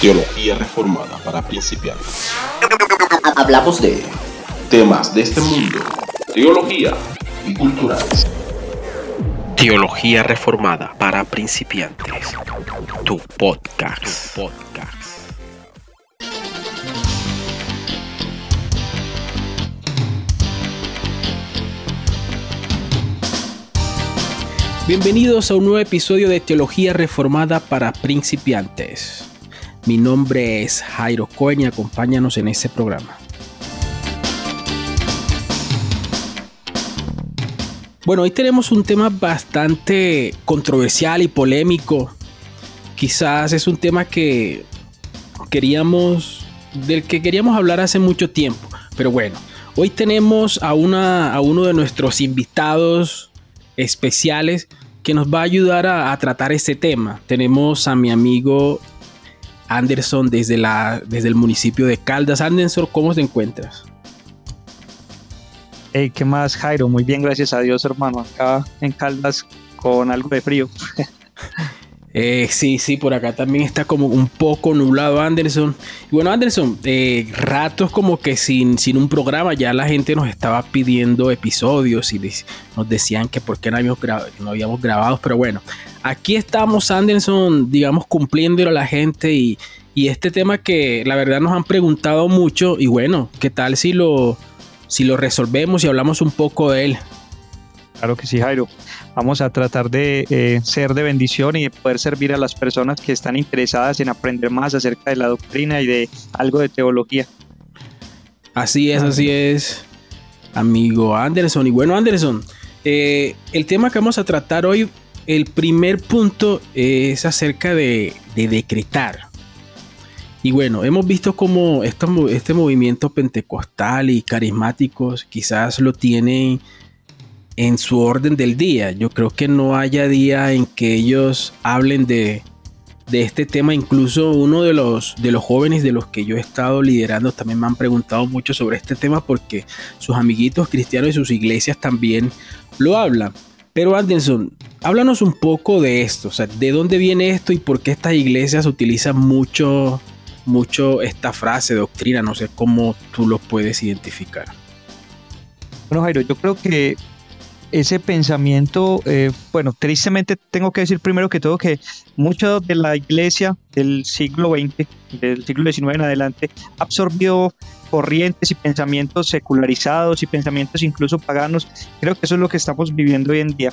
Teología reformada para principiantes. Hablamos de Temas de este mundo, teología y culturales. Teología reformada para principiantes. Tu podcast. Tu podcast. Bienvenidos a un nuevo episodio de Teología Reformada para Principiantes. Mi nombre es Jairo Cohen y acompáñanos en este programa. Bueno, hoy tenemos un tema bastante controversial y polémico. Quizás es un tema que queríamos, del que queríamos hablar hace mucho tiempo. Pero bueno, hoy tenemos a, una, a uno de nuestros invitados especiales que nos va a ayudar a, tratar este tema. Tenemos a mi amigo Anderson desde, la, desde el municipio de Caldas. Anderson, ¿cómo te encuentras? Hey, ¿qué más, Jairo? Muy bien, gracias a Dios, hermano. Acá en Caldas con algo de frío. Eh, sí, sí, por acá también está como un poco nublado Anderson. Bueno, Anderson, eh, ratos como que sin, sin un programa, ya la gente nos estaba pidiendo episodios y nos decían que por qué no habíamos, no habíamos grabado, pero bueno, aquí estamos Anderson, digamos, cumpliéndolo a la gente y, y este tema que la verdad nos han preguntado mucho y bueno, ¿qué tal si lo, si lo resolvemos y hablamos un poco de él? Claro que sí, Jairo. Vamos a tratar de eh, ser de bendición y de poder servir a las personas que están interesadas en aprender más acerca de la doctrina y de algo de teología. Así es, así es, amigo Anderson. Y bueno, Anderson, eh, el tema que vamos a tratar hoy, el primer punto es acerca de, decretar. Y bueno, hemos visto cómo este movimiento pentecostal y carismáticos quizás lo tienen en su orden del día. Yo creo que no haya día en que ellos hablen de, este tema. Incluso uno de los, de los jóvenes de los que yo he estado liderando también me han preguntado mucho sobre este tema porque sus amiguitos cristianos y sus iglesias también lo hablan. Pero Anderson, háblanos un poco de esto, o sea, de dónde viene esto y por qué estas iglesias utilizan mucho, mucho esta frase, doctrina, no sé cómo tú lo puedes identificar. Bueno, Jairo, yo creo que ese pensamiento, eh, bueno, tristemente tengo que decir primero que todo que mucho de la iglesia del siglo XX, del siglo XIX en adelante, absorbió corrientes y pensamientos secularizados y pensamientos incluso paganos. Creo que eso es lo que estamos viviendo hoy en día.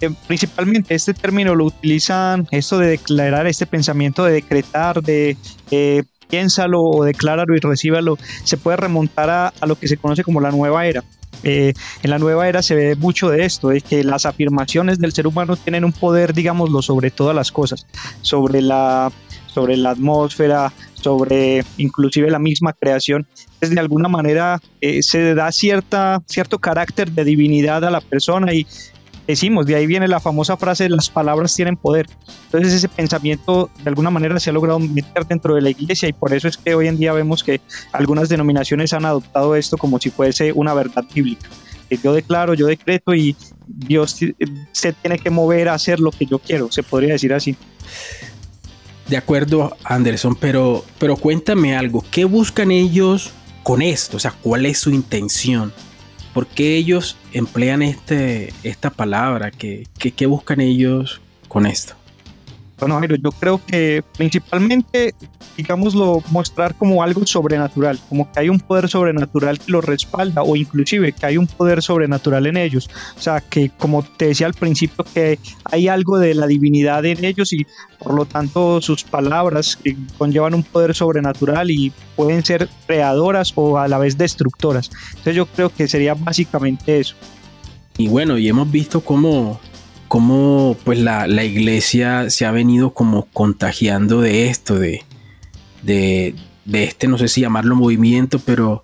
Eh, principalmente este término lo utilizan, esto de declarar, este pensamiento de decretar, de... Eh, piénsalo o decláralo y recíbalo, se puede remontar a, lo que se conoce como la nueva era. Eh, en la nueva era se ve mucho de esto, de que las afirmaciones del ser humano tienen un poder, digámoslo, sobre todas las cosas, sobre la, sobre la atmósfera, sobre inclusive la misma creación. Es de alguna manera eh, se da cierta, cierto carácter de divinidad a la persona y decimos, de ahí viene la famosa frase, las palabras tienen poder. Entonces ese pensamiento de alguna manera se ha logrado meter dentro de la iglesia y por eso es que hoy en día vemos que algunas denominaciones han adoptado esto como si fuese una verdad bíblica. Yo declaro, yo decreto y Dios se tiene que mover a hacer lo que yo quiero, se podría decir así. De acuerdo, Anderson, pero, pero cuéntame algo, ¿qué buscan ellos con esto? O sea, ¿cuál es su intención? ¿Por qué ellos emplean este, esta palabra? ¿Qué, qué, buscan ellos con esto? Bueno, yo creo que principalmente, digámoslo, mostrar como algo sobrenatural, como que hay un poder sobrenatural que lo respalda o inclusive que hay un poder sobrenatural en ellos. O sea, que como te decía al principio, que hay algo de la divinidad en ellos y por lo tanto sus palabras conllevan un poder sobrenatural y pueden ser creadoras o a la vez destructoras. Entonces yo creo que sería básicamente eso. Y bueno, y hemos visto cómo cómo pues la, iglesia se ha venido como contagiando de esto, de, de, este, no sé si llamarlo movimiento, pero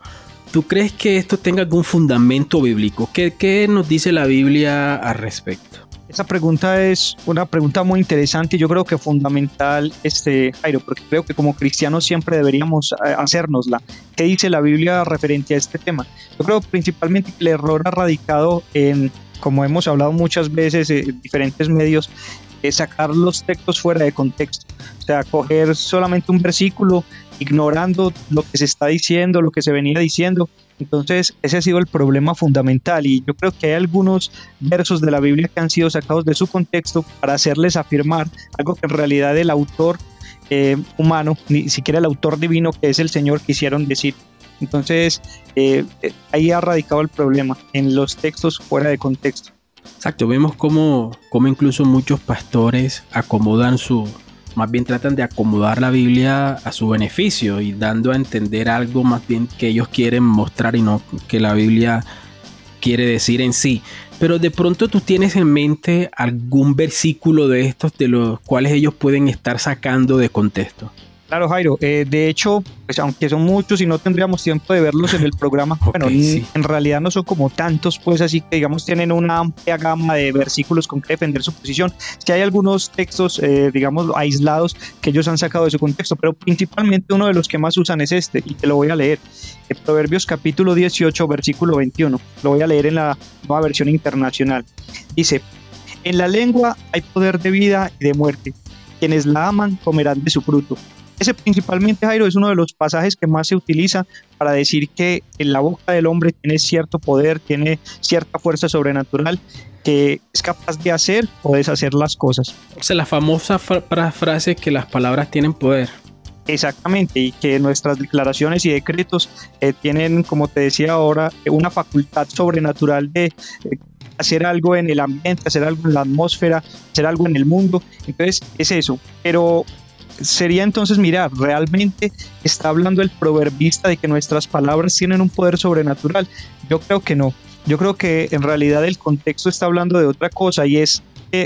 ¿tú crees que esto tenga algún fundamento bíblico? ¿Qué, qué nos dice la Biblia al respecto? Esa pregunta es una pregunta muy interesante y yo creo que fundamental, este, Jairo, porque creo que como cristianos siempre deberíamos eh, hacérnosla. ¿Qué dice la Biblia referente a este tema? Yo creo principalmente que el error ha radicado en como hemos hablado muchas veces en diferentes medios, sacar los textos fuera de contexto. O sea, coger solamente un versículo, ignorando lo que se está diciendo, lo que se venía diciendo. Entonces, ese ha sido el problema fundamental y yo creo que hay algunos versos de la Biblia que han sido sacados de su contexto para hacerles afirmar algo que en realidad el autor eh, humano, ni siquiera el autor divino que es el Señor quisieron decir. Entonces, eh, eh, ahí ha radicado el problema, en los textos fuera de contexto. Exacto, vemos cómo, cómo incluso muchos pastores acomodan su, más bien tratan de acomodar la Biblia a su beneficio y dando a entender algo más bien que ellos quieren mostrar y no que la Biblia quiere decir en sí. Pero de pronto tú tienes en mente algún versículo de estos de los cuales ellos pueden estar sacando de contexto. Claro, Jairo. Eh, de hecho, pues aunque son muchos y no tendríamos tiempo de verlos en el programa, bueno, en realidad no son como tantos, pues así que digamos tienen una amplia gama de versículos con que defender su posición. Si hay algunos textos, eh, digamos, aislados que ellos han sacado de su contexto, pero principalmente uno de los que más usan es este, y te lo voy a leer. En Proverbios capítulo 18, versículo 21. Lo voy a leer en la nueva versión internacional. Dice, en la lengua hay poder de vida y de muerte. Quienes la aman comerán de su fruto ese principalmente, Jairo, es uno de los pasajes que más se utiliza para decir que en la boca del hombre tiene cierto poder, tiene cierta fuerza sobrenatural que es capaz de hacer o deshacer las cosas. O sea, la famosa frase que las palabras tienen poder. Exactamente, y que nuestras declaraciones y decretos eh, tienen, como te decía ahora, una facultad sobrenatural de eh, hacer algo en el ambiente, hacer algo en la atmósfera, hacer algo en el mundo. Entonces, es eso. Pero sería entonces mirar, ¿realmente está hablando el proverbista de que nuestras palabras tienen un poder sobrenatural? Yo creo que no. Yo creo que en realidad el contexto está hablando de otra cosa y es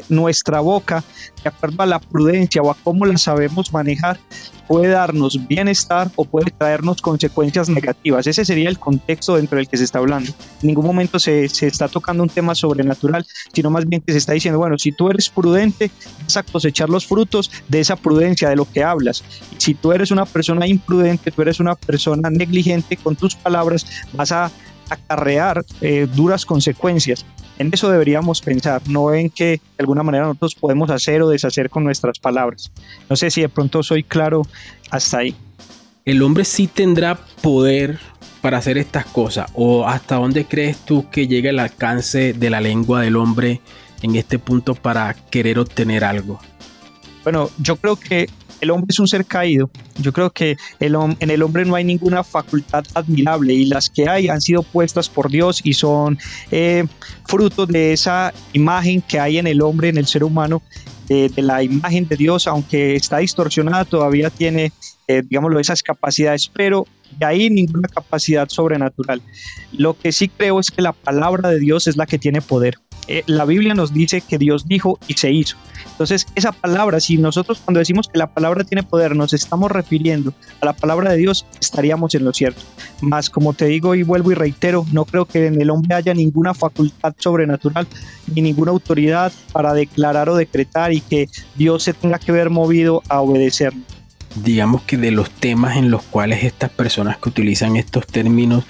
nuestra boca, de acuerdo a la prudencia o a cómo la sabemos manejar, puede darnos bienestar o puede traernos consecuencias negativas. Ese sería el contexto dentro del que se está hablando. En ningún momento se, se, está tocando un tema sobrenatural, sino más bien que se está diciendo, bueno, si tú eres prudente, vas a cosechar los frutos de esa prudencia, de lo que hablas. Si tú eres una persona imprudente, tú eres una persona negligente con tus palabras, vas a acarrear eh, duras consecuencias. En eso deberíamos pensar, no en que de alguna manera nosotros podemos hacer o deshacer con nuestras palabras. No sé si de pronto soy claro hasta ahí. El hombre sí tendrá poder para hacer estas cosas o hasta dónde crees tú que llega el alcance de la lengua del hombre en este punto para querer obtener algo. Bueno, yo creo que el hombre es un ser caído. Yo creo que en el hombre no hay ninguna facultad admirable y las que hay han sido puestas por Dios y son eh, fruto de esa imagen que hay en el hombre, en el ser humano, de, la imagen de Dios, aunque está distorsionada, todavía tiene, eh, digámoslo, esas capacidades, pero de ahí ninguna capacidad sobrenatural. Lo que sí creo es que la palabra de Dios es la que tiene poder. Eh, la Biblia nos dice que Dios dijo y se hizo. Entonces, esa palabra, si nosotros cuando decimos que la palabra tiene poder, nos estamos refiriendo a la palabra de Dios, estaríamos en lo cierto. Más, como te digo y vuelvo y reitero, no creo que en el hombre haya ninguna facultad sobrenatural ni ninguna autoridad para declarar o decretar y que Dios se tenga que ver movido a obedecerlo. Digamos que de los temas en los cuales estas personas que utilizan estos términos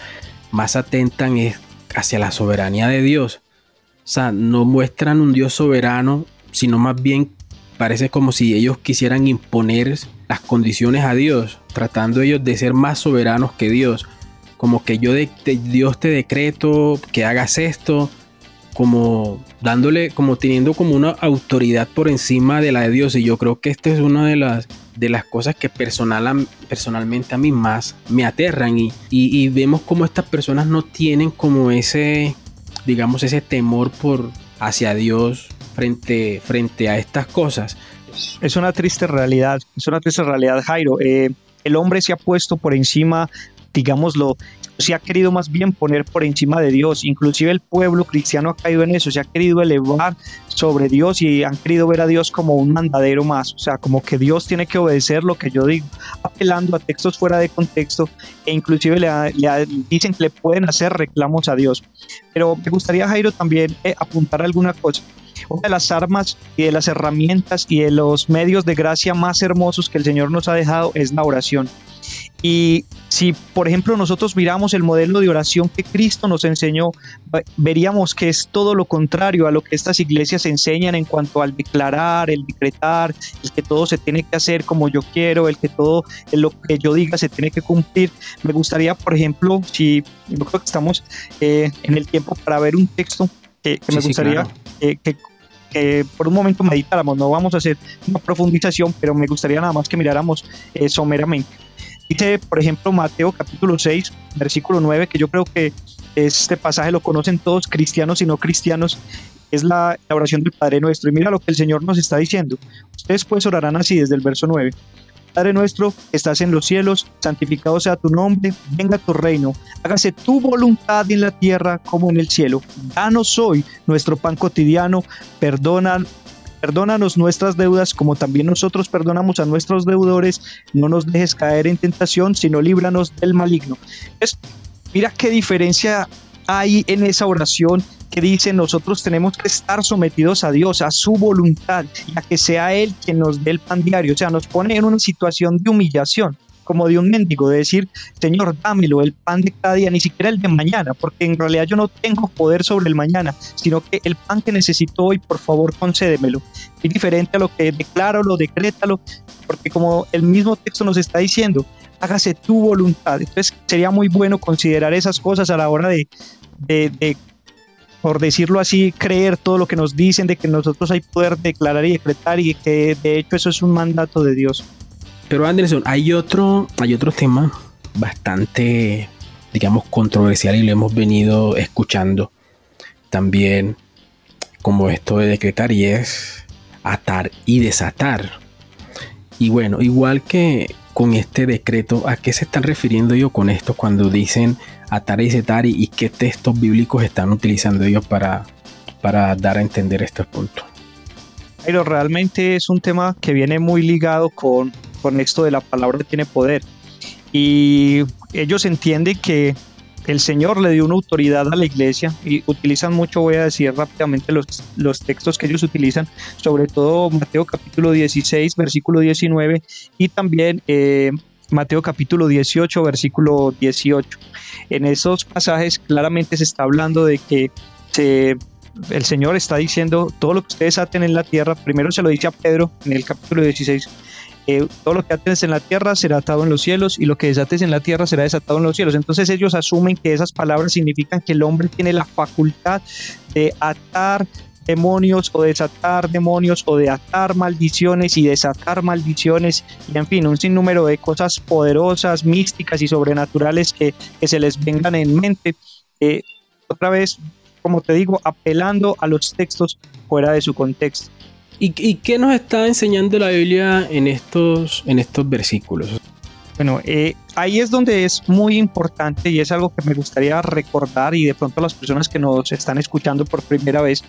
más atentan es hacia la soberanía de Dios o sea, no muestran un Dios soberano, sino más bien parece como si ellos quisieran imponer las condiciones a Dios, tratando ellos de ser más soberanos que Dios. Como que yo de, Dios te decreto que hagas esto, como dándole, como teniendo como una autoridad por encima de la de Dios. Y yo creo que esta es una de las, de las cosas que personal, personalmente a mí más me aterran. Y, y vemos como estas personas no tienen como ese, digamos, ese temor por hacia Dios frente, frente a estas cosas. Es una triste realidad, es una triste realidad, Jairo. Eh, el hombre se ha puesto por encima, digámoslo, se ha querido más bien poner por encima de Dios. Inclusive el pueblo cristiano ha caído en eso, se ha querido elevar sobre Dios y han querido ver a Dios como un mandadero más, o sea, como que Dios tiene que obedecer lo que yo digo, apelando a textos fuera de contexto e inclusive le, dicen que le pueden hacer reclamos a Dios. Pero me gustaría, Jairo, también eh, apuntar alguna cosa. Una de las armas y de las herramientas y de los medios de gracia más hermosos que el Señor nos ha dejado es la oración. Y si, por ejemplo, nosotros miramos el modelo de oración que Cristo nos enseñó, veríamos que es todo lo contrario a lo que estas iglesias enseñan en cuanto al declarar, el decretar, el que todo se tiene que hacer como yo quiero, el que todo lo que yo diga se tiene que cumplir. Me gustaría, por ejemplo, si yo creo que estamos eh, en el tiempo para ver un texto que, me gustaría que, por un momento meditáramos, no vamos a hacer una profundización, pero me gustaría nada más que miráramos eh, someramente. Dice, por ejemplo, Mateo capítulo 6, versículo 9, que yo creo que este pasaje lo conocen todos, cristianos y no cristianos, es la, oración del Padre Nuestro. Y mira lo que el Señor nos está diciendo. Ustedes pues orarán así desde el verso 9. Padre nuestro, estás en los cielos, santificado sea tu nombre, venga tu reino, hágase tu voluntad en la tierra como en el cielo. Danos hoy nuestro pan cotidiano, perdona Perdónanos nuestras deudas como también nosotros perdonamos a nuestros deudores. No nos dejes caer en tentación, sino líbranos del maligno. Es, mira qué diferencia hay en esa oración que dice nosotros tenemos que estar sometidos a Dios, a su voluntad y a que sea Él quien nos dé el pan diario. O sea, nos pone en una situación de humillación como de un mendigo, de decir, Señor, dámelo, el pan de cada día, ni siquiera el de mañana, porque en realidad yo no tengo poder sobre el mañana, sino que el pan que necesito hoy, por favor, concédemelo. Es diferente a lo que declaro, lo decrétalo, porque como el mismo texto nos está diciendo, hágase tu voluntad. Entonces sería muy bueno considerar esas cosas a la hora de, de, de por decirlo así, creer todo lo que nos dicen de que nosotros hay poder declarar y decretar y que de hecho eso es un mandato de Dios. Pero Anderson, hay otro, hay otro tema bastante, digamos, controversial y lo hemos venido escuchando también como esto de decretar y es atar y desatar. Y bueno, igual que con este decreto, ¿a qué se están refiriendo ellos con esto cuando dicen atar y desatar y, qué textos bíblicos están utilizando ellos para, para dar a entender estos puntos? Pero realmente es un tema que viene muy ligado con con esto de la palabra tiene poder. Y ellos entienden que el Señor le dio una autoridad a la iglesia y utilizan mucho, voy a decir rápidamente los, los textos que ellos utilizan, sobre todo Mateo capítulo 16, versículo 19 y también eh, Mateo capítulo 18, versículo 18. En esos pasajes claramente se está hablando de que el Señor está diciendo todo lo que ustedes aten en la tierra, primero se lo dice a Pedro en el capítulo 16, todo lo que ates en la tierra será atado en los cielos y lo que desates en la tierra será desatado en los cielos. Entonces ellos asumen que esas palabras significan que el hombre tiene la facultad de atar demonios o desatar demonios o de atar maldiciones y desatar maldiciones y en fin un sinnúmero de cosas poderosas, místicas y sobrenaturales que, se les vengan en mente. Otra vez, como te digo, apelando a los textos fuera de su contexto. ¿Y, qué nos está enseñando la Biblia en estos, en estos versículos? Bueno, eh, ahí es donde es muy importante y es algo que me gustaría recordar y de pronto a las personas que nos están escuchando por primera vez,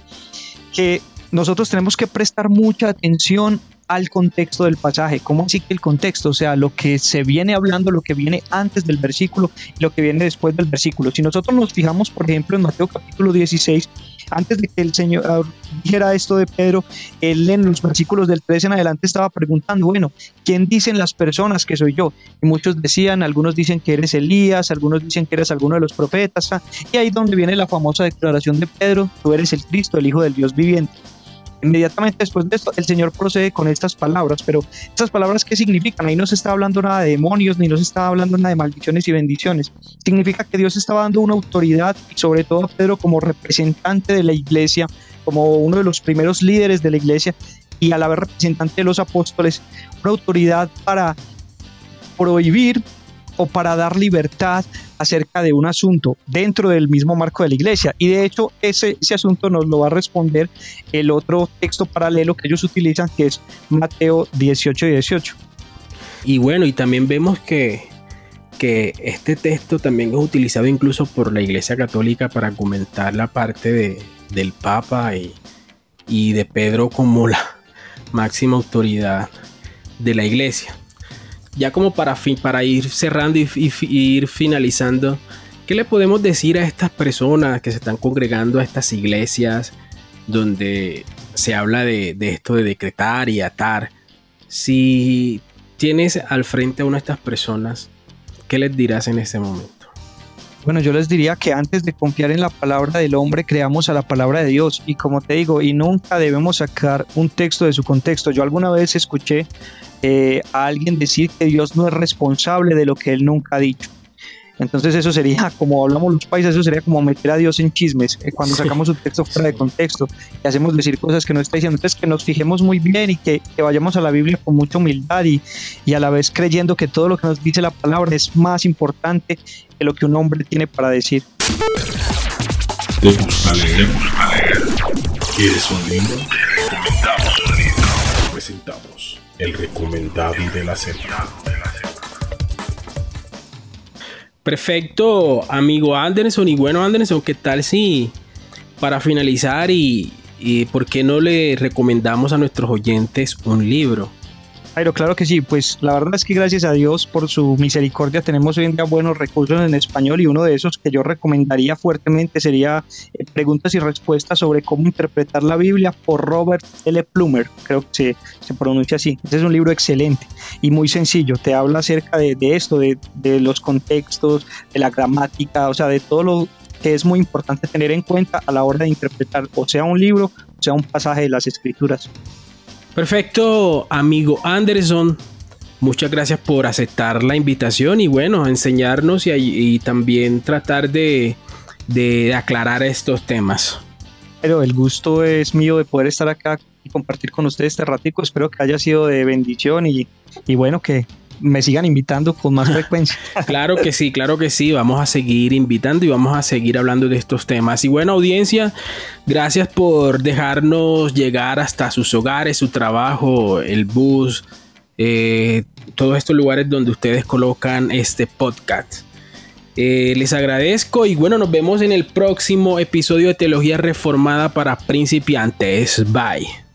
que nosotros tenemos que prestar mucha atención al contexto del pasaje. ¿Cómo así que el contexto? O sea, lo que se viene hablando, lo que viene antes del versículo y lo que viene después del versículo. Si nosotros nos fijamos, por ejemplo, en Mateo capítulo 16, antes de que el Señor ah, dijera esto de Pedro, él en los versículos del 13 en adelante estaba preguntando, bueno, ¿quién dicen las personas que soy yo? Y muchos decían, algunos dicen que eres Elías, algunos dicen que eres alguno de los profetas. Ah, y ahí donde viene la famosa declaración de Pedro, tú eres el Cristo, el Hijo del Dios viviente. Inmediatamente después de esto, el Señor procede con estas palabras, pero estas palabras, ¿qué significan? Ahí no se está hablando nada de demonios, ni no se está hablando nada de maldiciones y bendiciones. Significa que Dios estaba dando una autoridad, y sobre todo a Pedro como representante de la iglesia, como uno de los primeros líderes de la iglesia, y a la vez representante de los apóstoles, una autoridad para prohibir o para dar libertad acerca de un asunto dentro del mismo marco de la iglesia. Y de hecho ese, ese asunto nos lo va a responder el otro texto paralelo que ellos utilizan, que es Mateo 18 y 18. Y bueno, y también vemos que, que este texto también es utilizado incluso por la Iglesia Católica para argumentar la parte de, del Papa y, y de Pedro como la máxima autoridad de la Iglesia ya como para, para ir cerrando y, ir finalizando, ¿qué le podemos decir a estas personas que se están congregando a estas iglesias donde se habla de, esto de decretar y atar? Si tienes al frente a una de estas personas ¿qué les dirás en este momento? Bueno, yo les diría que antes de confiar en la palabra del hombre, creamos a la palabra de Dios. Y como te digo, y nunca debemos sacar un texto de su contexto. Yo alguna vez escuché eh, a alguien decir que Dios no es responsable de lo que él nunca ha dicho. Entonces eso sería, como hablamos los países, eso sería como meter a Dios en chismes, eh, cuando sacamos un texto fuera de contexto y hacemos decir cosas que no está diciendo. Entonces que nos fijemos muy bien y que, vayamos a la Biblia con mucha humildad y, y, a la vez creyendo que todo lo que nos dice la palabra es más importante que lo que un hombre tiene para decir. ¿Te gusta leer? ¿Quieres un libro? recomendamos un libro. Presentamos el recomendado de la semana. Perfecto, amigo Anderson. Y bueno, Anderson, ¿qué tal si para finalizar y, y por qué no le recomendamos a nuestros oyentes un libro? Jairo, claro que sí, pues la verdad es que gracias a Dios por su misericordia tenemos hoy en día buenos recursos en español y uno de esos que yo recomendaría fuertemente sería eh, Preguntas y Respuestas sobre cómo interpretar la Biblia por Robert L. Plumer, creo que se, se pronuncia así. Este es un libro excelente y muy sencillo, te habla acerca de, de esto, de, de los contextos, de la gramática, o sea, de todo lo que es muy importante tener en cuenta a la hora de interpretar o sea un libro o sea un pasaje de las escrituras. Perfecto, amigo Anderson. Muchas gracias por aceptar la invitación y bueno, enseñarnos y, también tratar de, aclarar estos temas. Pero el gusto es mío de poder estar acá y compartir con ustedes este ratico. Espero que haya sido de bendición y, y bueno, que me sigan invitando con más frecuencia. claro que sí, claro que sí. Vamos a seguir invitando y vamos a seguir hablando de estos temas. Y buena audiencia, gracias por dejarnos llegar hasta sus hogares, su trabajo, el bus, eh, todos estos lugares donde ustedes colocan este podcast. Eh, les agradezco y bueno, nos vemos en el próximo episodio de Teología Reformada para principiantes. Bye.